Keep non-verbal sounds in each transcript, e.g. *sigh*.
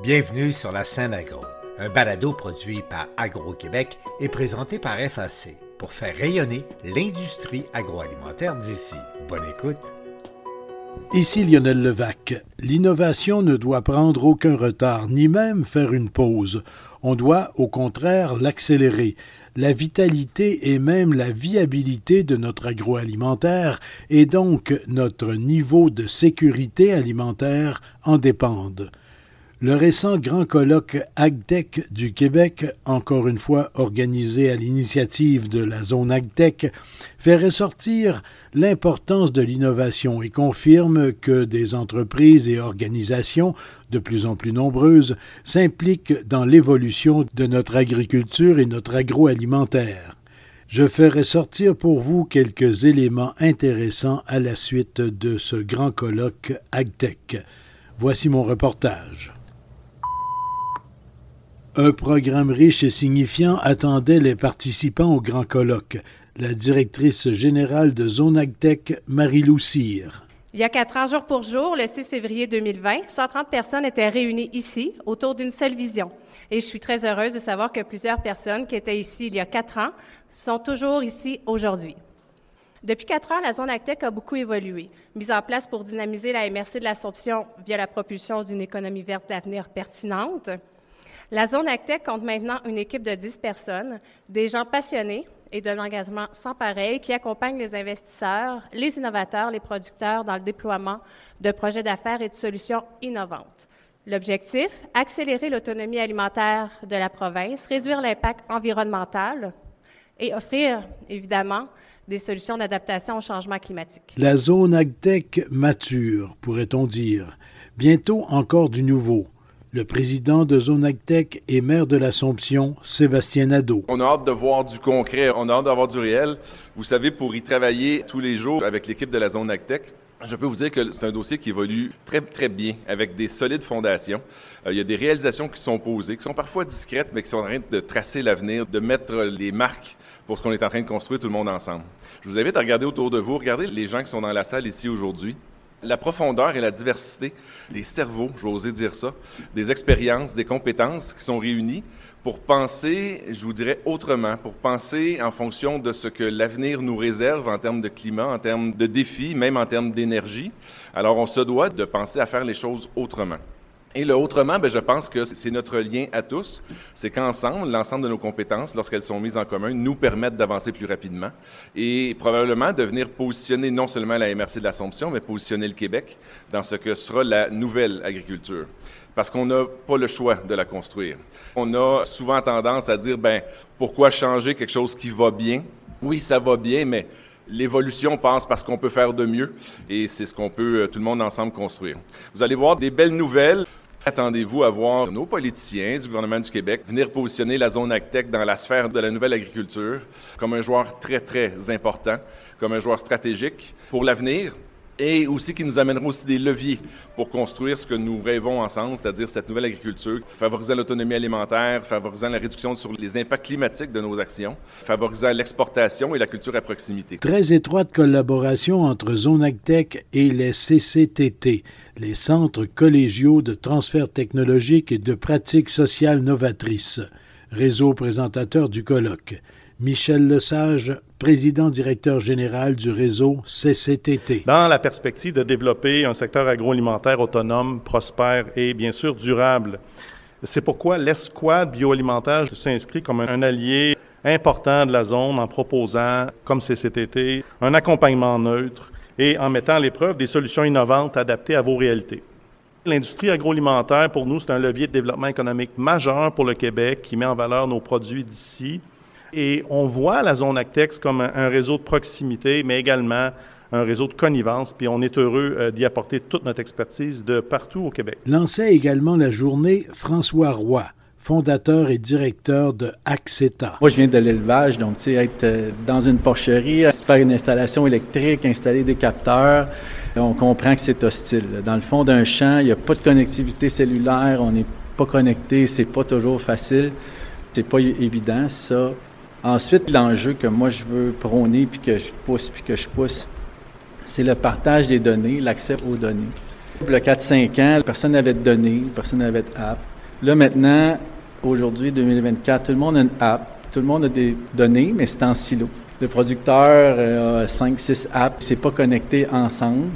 Bienvenue sur la scène agro, un balado produit par Agro-Québec et présenté par FAC pour faire rayonner l'industrie agroalimentaire d'ici. Bonne écoute. Ici Lionel Levac. L'innovation ne doit prendre aucun retard, ni même faire une pause. On doit, au contraire, l'accélérer. La vitalité et même la viabilité de notre agroalimentaire et donc notre niveau de sécurité alimentaire en dépendent. Le récent grand colloque AgTech du Québec, encore une fois organisé à l'initiative de la zone AgTech, fait ressortir l'importance de l'innovation et confirme que des entreprises et organisations de plus en plus nombreuses s'impliquent dans l'évolution de notre agriculture et notre agroalimentaire. Je fais ressortir pour vous quelques éléments intéressants à la suite de ce grand colloque AgTech. Voici mon reportage. Un programme riche et signifiant attendait les participants au grand colloque. La directrice générale de Zonagtech, Marie-Lou. Il y a quatre ans, jour pour jour, le 6 février 2020, 130 personnes étaient réunies ici autour d'une seule vision. Et je suis très heureuse de savoir que plusieurs personnes qui étaient ici il y a quatre ans sont toujours ici aujourd'hui. Depuis quatre ans, la zone AgTech a beaucoup évolué. Mise en place pour dynamiser la MRC de l'Assomption via la propulsion d'une économie verte d'avenir pertinente, la zone AgTech compte maintenant une équipe de 10 personnes, des gens passionnés et d'un engagement sans pareil qui accompagnent les investisseurs, les innovateurs, les producteurs dans le déploiement de projets d'affaires et de solutions innovantes. L'objectif, accélérer l'autonomie alimentaire de la province, réduire l'impact environnemental et offrir, évidemment, des solutions d'adaptation au changement climatique. La zone AgTech mature, pourrait-on dire. Bientôt encore du nouveau le président de Zonactech et maire de l'Assomption, Sébastien Nadeau. On a hâte de voir du concret, on a hâte d'avoir du réel. Vous savez, pour y travailler tous les jours avec l'équipe de la Zonactech, je peux vous dire que c'est un dossier qui évolue très, très bien, avec des solides fondations. Euh, il y a des réalisations qui sont posées, qui sont parfois discrètes, mais qui sont en train de tracer l'avenir, de mettre les marques pour ce qu'on est en train de construire tout le monde ensemble. Je vous invite à regarder autour de vous, regardez les gens qui sont dans la salle ici aujourd'hui. La profondeur et la diversité des cerveaux, j'osais dire ça, des expériences, des compétences qui sont réunies pour penser, je vous dirais, autrement, pour penser en fonction de ce que l'avenir nous réserve en termes de climat, en termes de défis, même en termes d'énergie. Alors, on se doit de penser à faire les choses autrement. Et le autrement, ben, je pense que c'est notre lien à tous. C'est qu'ensemble, l'ensemble de nos compétences, lorsqu'elles sont mises en commun, nous permettent d'avancer plus rapidement et probablement de venir positionner non seulement la MRC de l'Assomption, mais positionner le Québec dans ce que sera la nouvelle agriculture. Parce qu'on n'a pas le choix de la construire. On a souvent tendance à dire, ben, pourquoi changer quelque chose qui va bien? Oui, ça va bien, mais L'évolution passe parce qu'on peut faire de mieux et c'est ce qu'on peut euh, tout le monde ensemble construire. Vous allez voir des belles nouvelles. Attendez-vous à voir nos politiciens du gouvernement du Québec venir positionner la zone AgTech dans la sphère de la nouvelle agriculture comme un joueur très, très important, comme un joueur stratégique pour l'avenir, et aussi qui nous amènera aussi des leviers pour construire ce que nous rêvons ensemble, c'est-à-dire cette nouvelle agriculture, favorisant l'autonomie alimentaire, favorisant la réduction sur les impacts climatiques de nos actions, favorisant l'exportation et la culture à proximité. Très étroite collaboration entre Zonagtech et les CCTT, les centres collégiaux de transfert technologique et de pratiques sociales novatrices, réseau présentateur du colloque. Michel Lesage, président directeur général du réseau CCTT. Dans la perspective de développer un secteur agroalimentaire autonome, prospère et bien sûr durable. C'est pourquoi l'escouade bioalimentaire s'inscrit comme un allié important de la zone en proposant, comme CCTT, un accompagnement neutre et en mettant à l'épreuve des solutions innovantes adaptées à vos réalités. L'industrie agroalimentaire, pour nous, c'est un levier de développement économique majeur pour le Québec qui met en valeur nos produits d'ici et on voit la zone Actex comme un, réseau de proximité, mais également un réseau de connivence, puis on est heureux euh, d'y apporter toute notre expertise de partout au Québec. Lançait également la journée François Roy fondateur et directeur de Acceta. Moi, je viens de l'élevage, donc, tu sais, être euh, dans une porcherie, faire une installation électrique, installer des capteurs, on comprend que c'est hostile. Dans le fond d'un champ, il n'y a pas de connectivité cellulaire, on n'est pas connecté, c'est pas toujours facile. C'est pas évident, ça. Ensuite, l'enjeu que moi je veux prôner, puis que je pousse, puis que je pousse, c'est le partage des données, l'accès aux données. Y a 4-5 ans, personne n'avait de données, personne n'avait d'app. Là, maintenant, aujourd'hui, 2024, tout le monde a une app, tout le monde a des données, mais c'est en silo. Le producteur euh, a 5-6 apps, c'est pas connecté ensemble.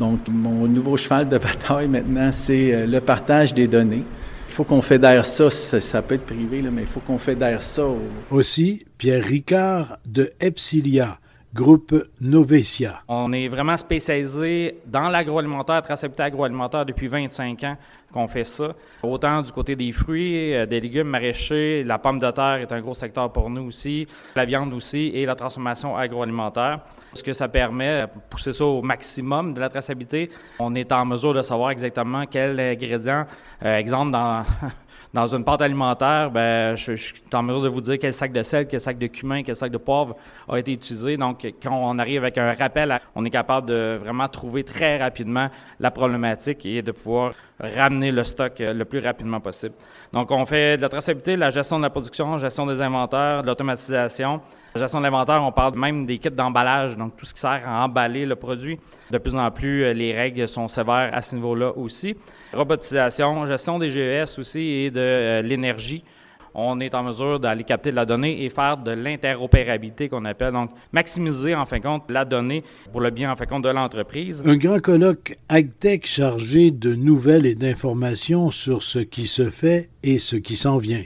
Donc, mon nouveau cheval de bataille maintenant, c'est euh, le partage des données. Il faut qu'on fédère ça, ça, peut être privé, là, mais il faut qu'on fédère ça. Aussi, Pierre Ricard de Epsilia groupe Novecia. On est vraiment spécialisé dans l'agroalimentaire, traçabilité agroalimentaire depuis 25 ans qu'on fait ça. Autant du côté des fruits, euh, des légumes maraîchers, la pomme de terre est un gros secteur pour nous aussi, la viande aussi et la transformation agroalimentaire. Ce que ça permet, de pousser ça au maximum de la traçabilité, on est en mesure de savoir exactement quel ingrédient, euh, exemple dans *laughs* dans une pâte alimentaire, ben, je, suis en mesure de vous dire quel sac de sel, quel sac de cumin, quel sac de poivre a été utilisé. Donc, quand on arrive avec un rappel, on est capable de vraiment trouver très rapidement la problématique et de pouvoir ramener le stock euh, le plus rapidement possible. Donc, on fait de la traçabilité, la gestion de la production, gestion des inventaires, de l'automatisation. La gestion de l'inventaire, on parle même des kits d'emballage, donc tout ce qui sert à emballer le produit. De plus en plus, euh, les règles sont sévères à ce niveau-là aussi. Robotisation, gestion des GES aussi et de euh, l'énergie on est en mesure d'aller capter de la donnée et faire de l'interopérabilité qu'on appelle. Donc, maximiser, en fin de compte, la donnée pour le bien, en fin de compte, de l'entreprise. Un grand colloque AgTech chargé de nouvelles et d'informations sur ce qui se fait et ce qui s'en vient.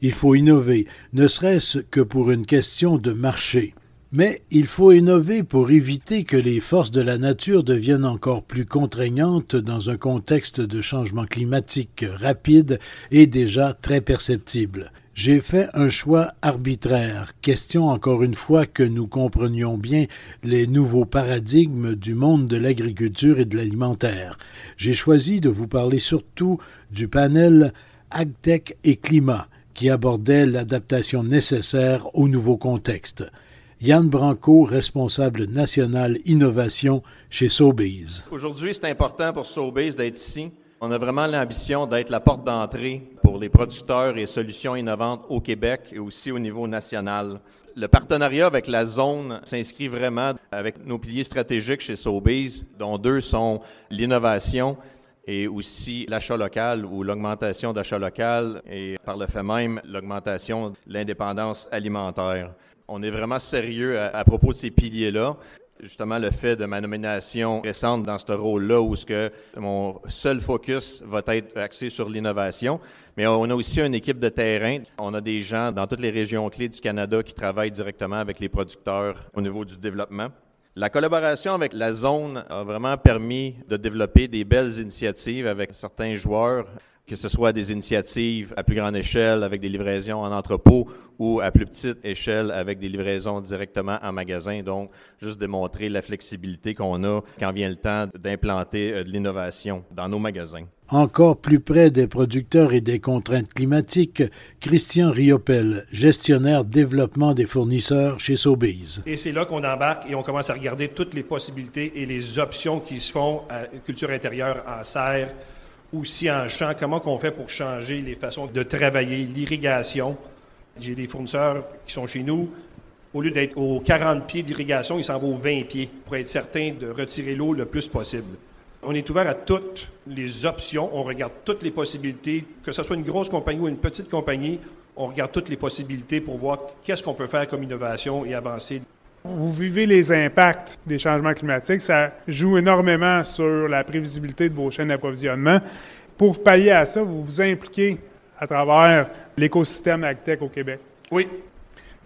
Il faut innover, ne serait-ce que pour une question de marché. Mais il faut innover pour éviter que les forces de la nature deviennent encore plus contraignantes dans un contexte de changement climatique rapide et déjà très perceptible. J'ai fait un choix arbitraire, question encore une fois que nous comprenions bien les nouveaux paradigmes du monde de l'agriculture et de l'alimentaire. J'ai choisi de vous parler surtout du panel AgTech et Climat, qui abordait l'adaptation nécessaire au nouveau contexte. Yann Branco, responsable national innovation chez Sobeys. Aujourd'hui, c'est important pour Sobeys d'être ici. On a vraiment l'ambition d'être la porte d'entrée pour les producteurs et solutions innovantes au Québec et aussi au niveau national. Le partenariat avec la zone s'inscrit vraiment avec nos piliers stratégiques chez Sobeys, dont deux sont l'innovation et aussi l'achat local ou l'augmentation d'achat local et par le fait même l'augmentation de l'indépendance alimentaire on est vraiment sérieux à, propos de ces piliers-là. Justement, le fait de ma nomination récente dans ce rôle-là, où ce que mon seul focus va être axé sur l'innovation, mais on a aussi une équipe de terrain. On a des gens dans toutes les régions clés du Canada qui travaillent directement avec les producteurs au niveau du développement. La collaboration avec la zone a vraiment permis de développer des belles initiatives avec certains joueurs que ce soit des initiatives à plus grande échelle avec des livraisons en entrepôt ou à plus petite échelle avec des livraisons directement en magasin. Donc, juste démontrer la flexibilité qu'on a quand vient le temps d'implanter euh, de l'innovation dans nos magasins. Encore plus près des producteurs et des contraintes climatiques, Christian Riopel, gestionnaire développement des fournisseurs chez Sobeys. Et c'est là qu'on embarque et on commence à regarder toutes les possibilités et les options qui se font à culture intérieure en serre, aussi en champ, comment qu'on fait pour changer les façons de travailler, l'irrigation? J'ai des fournisseurs qui sont chez nous, au lieu d'être aux 40 pieds d'irrigation, ils s'en vont aux 20 pieds pour être certain de retirer l'eau le plus possible. On est ouvert à toutes les options, on regarde toutes les possibilités, que ce soit une grosse compagnie ou une petite compagnie, on regarde toutes les possibilités pour voir qu'est-ce qu'on peut faire comme innovation et avancer. Vous vivez les impacts des changements climatiques. Ça joue énormément sur la prévisibilité de vos chaînes d'approvisionnement. Pour pallier à ça, vous vous impliquez à travers l'écosystème AgTech au Québec. Oui.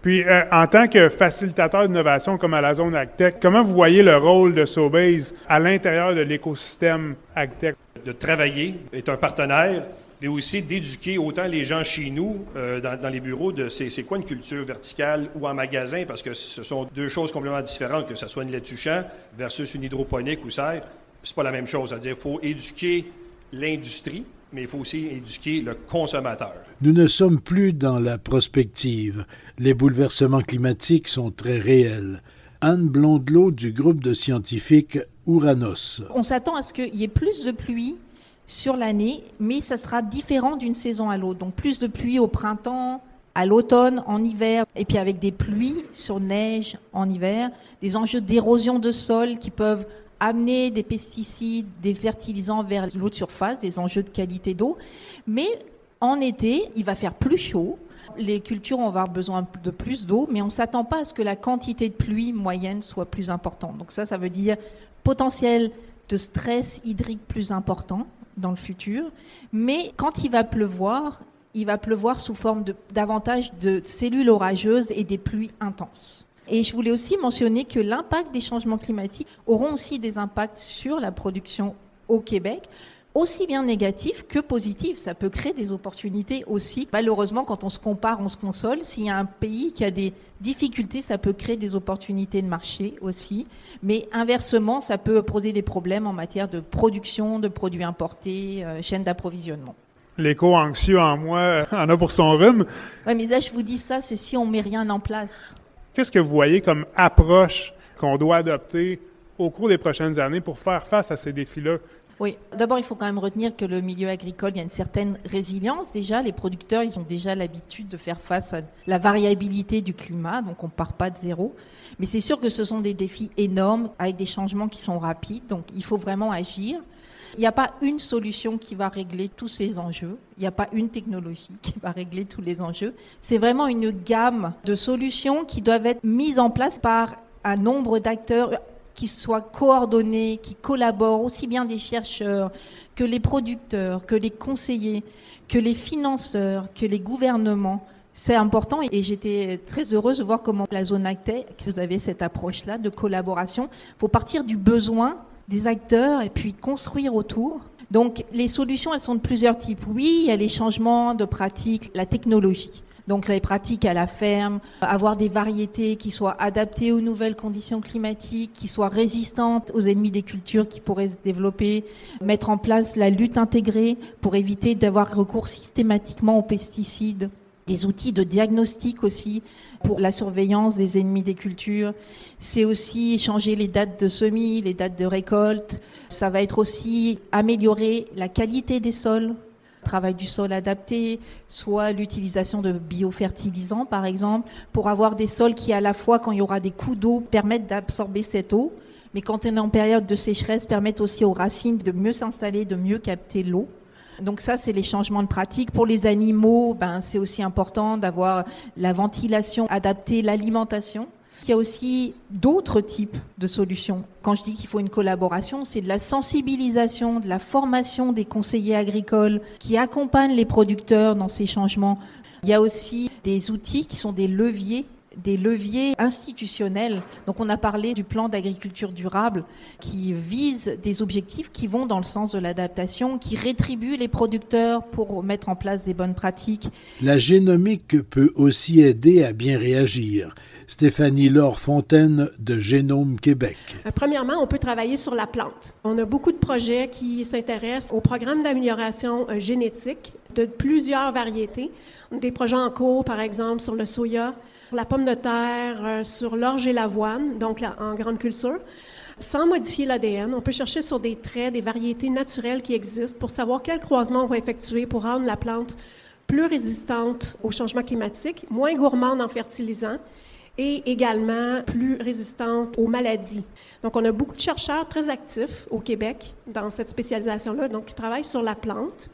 Puis, euh, en tant que facilitateur d'innovation comme à la zone AgTech, comment vous voyez le rôle de Sobase à l'intérieur de l'écosystème AgTech? De travailler, est un partenaire, mais aussi d'éduquer autant les gens chez nous, euh, dans, les bureaux, de c'est quoi une culture verticale ou en magasin, parce que ce sont deux choses complètement différentes, que ce soit une laitue champ versus une hydroponique ou serre. C'est pas la même chose. C'est-à-dire qu'il faut éduquer l'industrie, mais il faut aussi éduquer le consommateur. Nous ne sommes plus dans la prospective. Les bouleversements climatiques sont très réels. Anne Blondelot du groupe de scientifiques Ouranos. On s'attend à ce qu'il y ait plus de pluie sur l'année, mais ça sera différent d'une saison à l'autre. Donc plus de pluie au printemps, à l'automne, en hiver, et puis avec des pluies sur neige en hiver, des enjeux d'érosion de sol qui peuvent amener des pesticides, des fertilisants vers l'eau de surface, des enjeux de qualité d'eau. Mais en été, il va faire plus chaud. Les cultures vont avoir besoin de plus d'eau, mais on ne s'attend pas à ce que la quantité de pluie moyenne soit plus importante. Donc ça, ça veut dire potentiel de stress hydrique plus important dans le futur. Mais quand il va pleuvoir, il va pleuvoir sous forme davantage de cellules orageuses et des pluies intenses. Et je voulais aussi mentionner que l'impact des changements climatiques auront aussi des impacts sur la production au Québec, aussi bien négatifs que positifs. Ça peut créer des opportunités aussi. Malheureusement, quand on se compare, on se console. S'il y a un pays qui a des difficultés, ça peut créer des opportunités de marché aussi. Mais inversement, ça peut poser des problèmes en matière de production, de produits importés, euh, chaîne d'approvisionnement. L'écho anxieux en moi en a pour son rhume. Oui, mais là, je vous dis ça, c'est si on met rien en place. Qu'est-ce que vous voyez comme approche qu'on doit adopter au cours des prochaines années pour faire face à ces défis-là? Oui, d'abord, il faut quand même retenir que le milieu agricole, il y a une certaine résilience déjà. Les producteurs, ils ont déjà l'habitude de faire face à la variabilité du climat, donc on ne part pas de zéro. Mais c'est sûr que ce sont des défis énormes avec des changements qui sont rapides, donc il faut vraiment agir. Il n'y a pas une solution qui va régler tous ces enjeux. Il n'y a pas une technologie qui va régler tous les enjeux. C'est vraiment une gamme de solutions qui doivent être mises en place par un nombre d'acteurs qui soient coordonnés, qui collaborent, aussi bien des chercheurs que les producteurs, que les conseillers, que les financeurs, que les gouvernements. C'est important et j'étais très heureuse de voir comment la zone ACTE, que vous avez cette approche-là de collaboration. Il faut partir du besoin des acteurs et puis construire autour. Donc les solutions, elles sont de plusieurs types. Oui, il y a les changements de pratiques, la technologie. Donc les pratiques à la ferme, avoir des variétés qui soient adaptées aux nouvelles conditions climatiques, qui soient résistantes aux ennemis des cultures qui pourraient se développer, mettre en place la lutte intégrée pour éviter d'avoir recours systématiquement aux pesticides, des outils de diagnostic aussi pour la surveillance des ennemis des cultures. C'est aussi changer les dates de semis, les dates de récolte. Ça va être aussi améliorer la qualité des sols, travail du sol adapté, soit l'utilisation de biofertilisants par exemple, pour avoir des sols qui à la fois quand il y aura des coups d'eau permettent d'absorber cette eau, mais quand on est en période de sécheresse permettent aussi aux racines de mieux s'installer, de mieux capter l'eau. Donc ça, c'est les changements de pratique. Pour les animaux, ben, c'est aussi important d'avoir la ventilation adaptée, l'alimentation. Il y a aussi d'autres types de solutions. Quand je dis qu'il faut une collaboration, c'est de la sensibilisation, de la formation des conseillers agricoles qui accompagnent les producteurs dans ces changements. Il y a aussi des outils qui sont des leviers des leviers institutionnels. Donc on a parlé du plan d'agriculture durable qui vise des objectifs qui vont dans le sens de l'adaptation, qui rétribuent les producteurs pour mettre en place des bonnes pratiques. La génomique peut aussi aider à bien réagir. Stéphanie Laure Fontaine de Génome Québec. Euh, premièrement, on peut travailler sur la plante. On a beaucoup de projets qui s'intéressent au programme d'amélioration euh, génétique de plusieurs variétés. Des projets en cours, par exemple, sur le soya, la pomme de terre, euh, sur l'orge et l'avoine, donc en grande culture. Sans modifier l'ADN, on peut chercher sur des traits, des variétés naturelles qui existent pour savoir quel croisement on va effectuer pour rendre la plante plus résistante au changement climatique, moins gourmande en fertilisants et également plus résistante aux maladies. Donc, on a beaucoup de chercheurs très actifs au Québec dans cette spécialisation-là, donc qui travaillent sur la plante.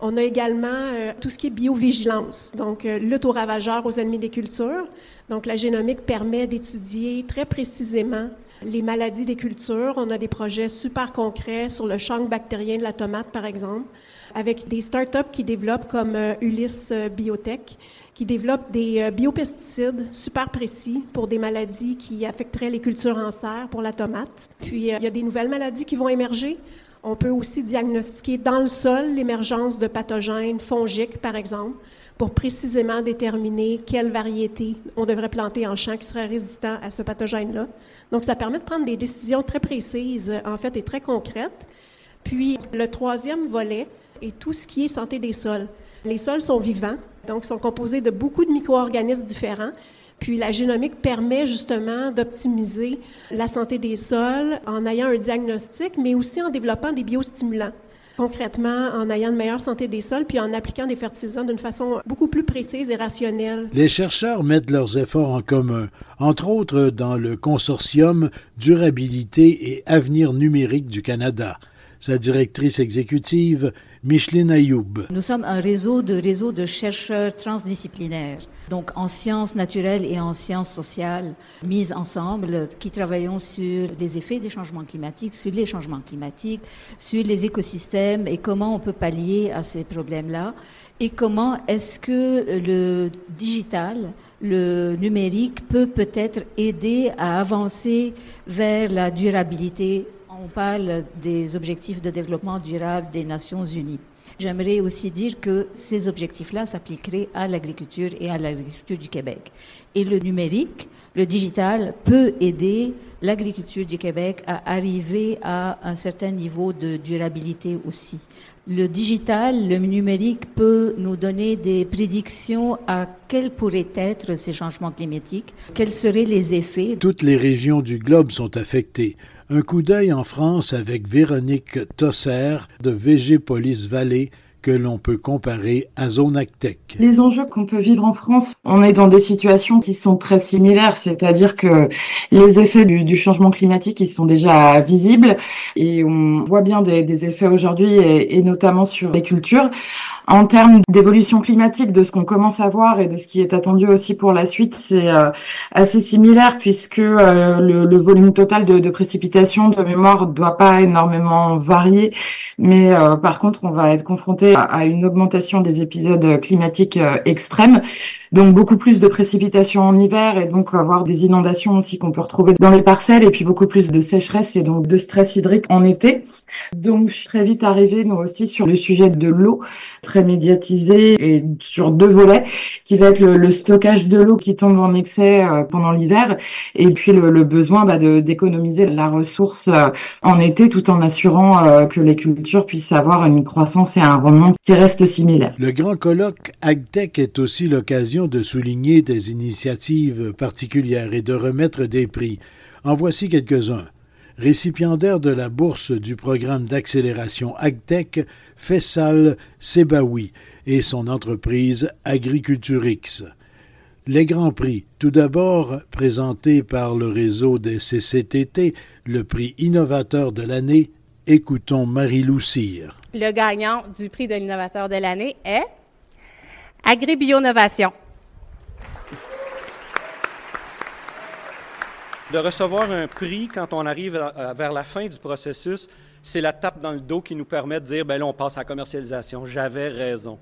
On a également euh, tout ce qui est biovigilance, donc euh, lutte aux ravageurs, aux ennemis des cultures. Donc la génomique permet d'étudier très précisément les maladies des cultures. On a des projets super concrets sur le champ bactérien de la tomate, par exemple, avec des startups qui développent comme euh, Ulysse Biotech, qui développent des biopesticides super précis pour des maladies qui affecteraient les cultures en serre pour la tomate. Puis il y a des nouvelles maladies qui vont émerger. On peut aussi diagnostiquer dans le sol l'émergence de pathogènes fongiques, par exemple, pour précisément déterminer quelle variété on devrait planter en champ qui serait résistant à ce pathogène-là. Donc, ça permet de prendre des décisions très précises, en fait, et très concrètes. Puis, le troisième volet est tout ce qui est santé des sols. Les sols sont vivants, donc sont composés de beaucoup de micro-organismes différents. Puis la génomique permet justement d'optimiser la santé des sols en ayant un diagnostic, mais aussi en développant des biostimulants. Concrètement en ayant une meilleure santé des sols puis en appliquant des fertilisants d'une façon beaucoup plus précise et rationnelle. Les chercheurs mettent leurs efforts en commun, entre autres dans le consortium Durabilité et Avenir numérique du Canada. Sa directrice exécutive, Micheline Ayoub. Nous sommes un réseau de réseaux de chercheurs transdisciplinaires, donc en sciences naturelles et en sciences sociales, mises ensemble, qui travaillons sur les effets des changements climatiques, sur les changements climatiques, sur les écosystèmes et comment on peut pallier à ces problèmes-là, et comment est-ce que le digital, le numérique peut peut-être aider à avancer vers la durabilité on parle des objectifs de développement durable des Nations Unies. J'aimerais aussi dire que ces objectifs-là s'appliqueraient à l'agriculture et à l'agriculture du Québec. Et le numérique, le digital, peut aider l'agriculture du Québec à arriver à un certain niveau de durabilité aussi. Le digital, le numérique peut nous donner des prédictions à quels pourraient être ces changements climatiques, quels seraient les effets. Toutes les régions du globe sont affectées. Un coup d'œil en France avec Véronique Tosser de Végépolis Vallée que l'on peut comparer à Zonactech. Les enjeux qu'on peut vivre en France, on est dans des situations qui sont très similaires, c'est-à-dire que les effets du, changement climatique, ils sont déjà visibles et on voit bien des, effets aujourd'hui et, notamment sur les cultures. En termes d'évolution climatique, de ce qu'on commence à voir et de ce qui est attendu aussi pour la suite, c'est euh, assez similaire puisque euh, le, le, volume total de, de précipitations de mémoire ne doit pas énormément varier, mais euh, par contre, on va être confronté à, une augmentation des épisodes climatiques extrêmes, donc beaucoup plus de précipitations en hiver et donc avoir des inondations aussi qu'on peut retrouver dans les parcelles et puis beaucoup plus de sécheresse et donc de stress hydrique en été. Donc très vite arrivé nous aussi sur le sujet de l'eau très médiatisé et sur deux volets, qui va être le, stockage de l'eau qui tombe en excès euh, pendant l'hiver, et puis le, besoin bah, d'économiser la ressource euh, en été, tout en assurant euh, que les cultures puissent avoir une croissance et un rendement qui reste similaire. Le grand colloque AgTech est aussi l'occasion de souligner des initiatives particulières et de remettre des prix. En voici quelques-uns. Récipiendaire de la bourse du programme d'accélération AgTech, Fessal Sebaoui et son entreprise Agriculturix. Les Grands Prix, tout d'abord présentés par le réseau des CCTT, le prix innovateur de l'année, écoutons Marie-Lou Le gagnant du prix de l'innovateur de l'année est Agribionovation. De recevoir un prix quand on arrive vers la fin du processus, c'est la tape dans le dos qui nous permet de dire, ben là, on passe à la commercialisation. J'avais raison.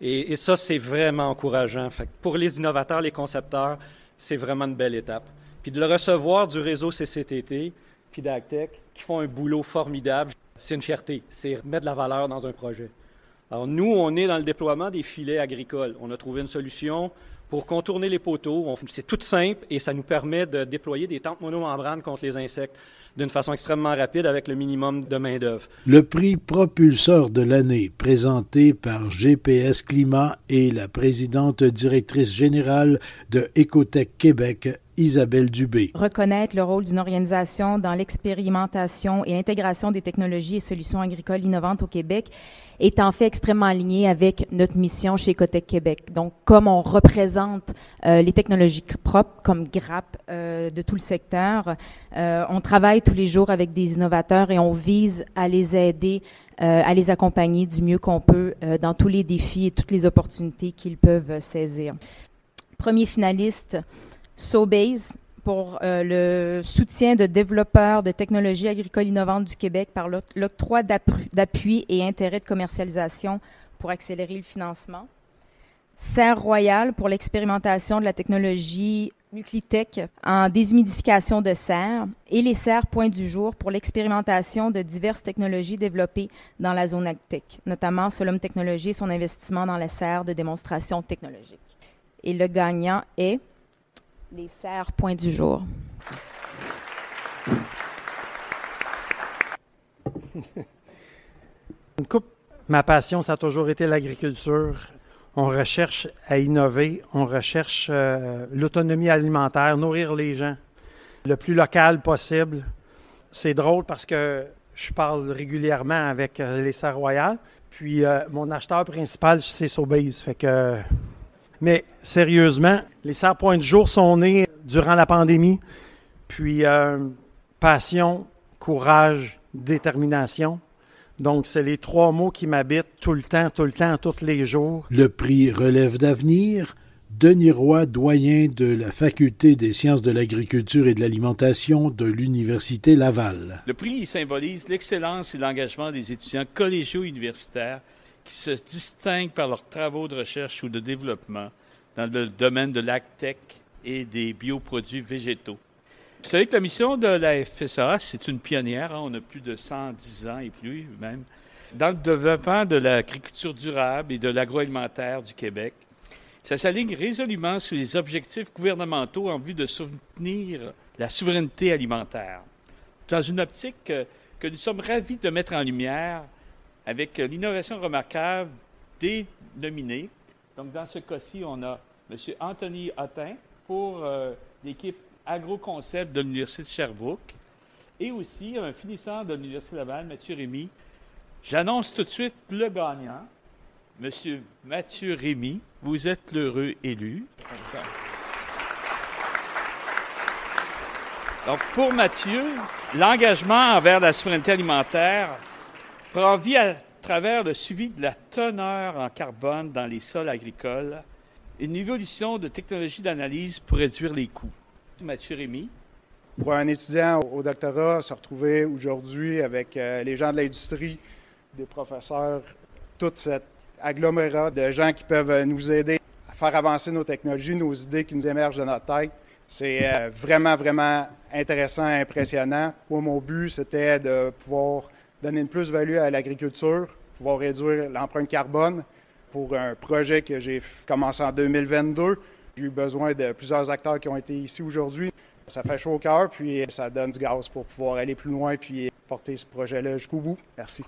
Et, ça, c'est vraiment encourageant. pour les innovateurs, les concepteurs, c'est vraiment une belle étape. Puis de le recevoir du réseau CCTT, puis d'Actec, qui font un boulot formidable, c'est une fierté. C'est mettre de la valeur dans un projet. Alors nous, on est dans le déploiement des filets agricoles. On a trouvé une solution pour contourner les poteaux. C'est tout simple et ça nous permet de déployer des tentes monomembranes contre les insectes d'une façon extrêmement rapide avec le minimum de main-d'œuvre. Le prix propulseur de l'année, présenté par GPS Climat et la présidente directrice générale de Écotech Québec, Isabelle Dubé. Reconnaître le rôle d'une organisation dans l'expérimentation et l'intégration des technologies et solutions agricoles innovantes au Québec est en fait extrêmement aligné avec notre mission chez Ecotech Québec. Donc, comme on représente euh, les technologies propres comme GRAP euh, de tout le secteur, euh, on travaille tous les jours avec des innovateurs et on vise à les aider, à les accompagner du mieux qu'on peut dans tous les défis et toutes les opportunités qu'ils peuvent saisir. Premier finaliste, Sobase pour euh, le soutien de développeurs de technologies agricoles innovantes du Québec par l'octroi d'appui et intérêt de commercialisation pour accélérer le financement. Serre Royal pour l'expérimentation de la technologie Nuclitech en déshumidification de serre et les serres Point du jour pour l'expérimentation de diverses technologies développées dans la zone agtech, notamment Solum Technologies et son investissement dans les serres de démonstration technologique. Et le gagnant est les serres point du jour. *laughs* Une coupe, ma passion, ça a toujours été l'agriculture. On recherche à innover, on recherche euh, l'autonomie alimentaire, nourrir les gens le plus local possible. C'est drôle parce que je parle régulièrement avec euh, les Serres Royales. Puis euh, mon acheteur principal, c'est Sobeys. Fait que. Mais sérieusement, les Serres Pointe-Jour sont nés durant la pandémie. Puis passion, courage, détermination. Donc, c'est les trois mots qui m'habitent tout le temps, tout le temps, tous les jours. Le prix Relève d'avenir, Denis Roy, doyen de la Faculté des sciences de l'agriculture et de l'alimentation de l'Université Laval. Le prix symbolise l'excellence et l'engagement des étudiants collégiaux universitaires qui se distinguent par leurs travaux de recherche ou de développement dans le domaine de l'agtech et des bioproduits végétaux. Vous savez que la mission de la FSA, c'est une pionnière, hein, on a plus de 110 ans et plus même, dans le développement de l'agriculture durable et de l'agroalimentaire du Québec. Ça s'aligne résolument sur les objectifs gouvernementaux en vue de soutenir la souveraineté alimentaire. Dans une optique que, nous sommes ravis de mettre en lumière avec l'innovation remarquable des nominés. Donc, dans ce cas-ci, on a M. Anthony Hottin pour euh, l'équipe agroconcept de l'Université de Sherbrooke et aussi un finissant de l'Université Laval, Mathieu Rémy. J'annonce tout de suite le gagnant, Monsieur Mathieu Rémy. Vous êtes l'heureux élu. Donc, pour Mathieu, l'engagement envers la souveraineté alimentaire prend vie à travers le suivi de la teneur en carbone dans les sols agricoles une évolution de technologies d'analyse pour réduire les coûts. Mathieu Rémy. Pour un étudiant au doctorat, se retrouver aujourd'hui avec euh, les gens de l'industrie, des professeurs, toute cette agglomérat de gens qui peuvent nous aider à faire avancer nos technologies, nos idées qui nous émergent de notre tête. C'est euh, vraiment, vraiment intéressant impressionnant. Moi, mon but, c'était de pouvoir donner une plus-value à l'agriculture, pouvoir réduire l'empreinte carbone pour un projet que j'ai commencé en 2022. J'ai eu besoin de plusieurs acteurs qui ont été ici aujourd'hui. Ça fait chaud au cœur, puis ça donne du gaz pour pouvoir aller plus loin puis porter ce projet-là jusqu'au bout. Merci.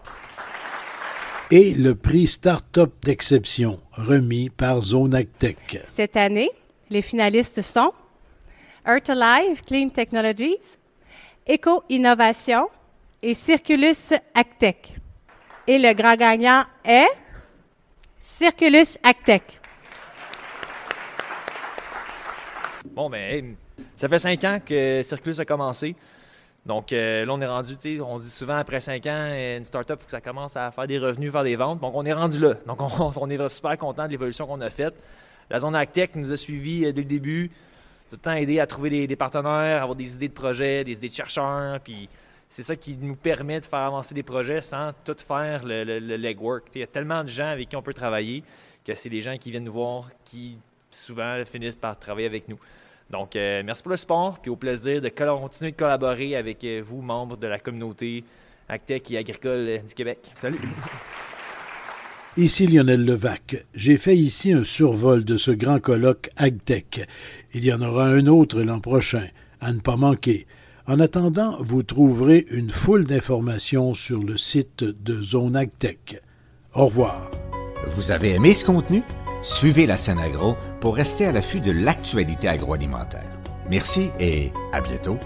Et le prix Startup d'exception, remis par Zone Cette année, les finalistes sont Earth Alive Clean Technologies, Eco Innovation et Circulus Actech. Et le grand gagnant est Circulus Actech. Bon, ben, ça fait cinq ans que Circulus a commencé. Donc euh, là, on est rendu, tu sais, on dit souvent après cinq ans, une startup, il faut que ça commence à faire des revenus, faire des ventes. Donc on est rendu là. Donc *laughs* on, est super content de l'évolution qu'on a faite. La zone Actech nous a suivis euh, dès le début, tout le temps aidé à trouver des, partenaires, avoir des idées de projets, des idées de chercheurs. Puis c'est ça qui nous permet de faire avancer des projets sans tout faire le, le legwork. Il y a tellement de gens avec qui on peut travailler que c'est des gens qui viennent nous voir qui souvent finissent par travailler avec nous. Donc, euh, merci pour le support, puis au plaisir de continuer de collaborer avec euh, vous, membres de la communauté Actec et Agricole euh, du Québec. Salut! Ici Lionel Levac. J'ai fait ici un survol de ce grand colloque AgTech. Il y en aura un autre l'an prochain, à ne pas manquer. En attendant, vous trouverez une foule d'informations sur le site de Zone AgTech. Au revoir. Vous avez aimé ce contenu? Suivez la scène agro pour rester à l'affût de l'actualité agroalimentaire. Merci et à bientôt.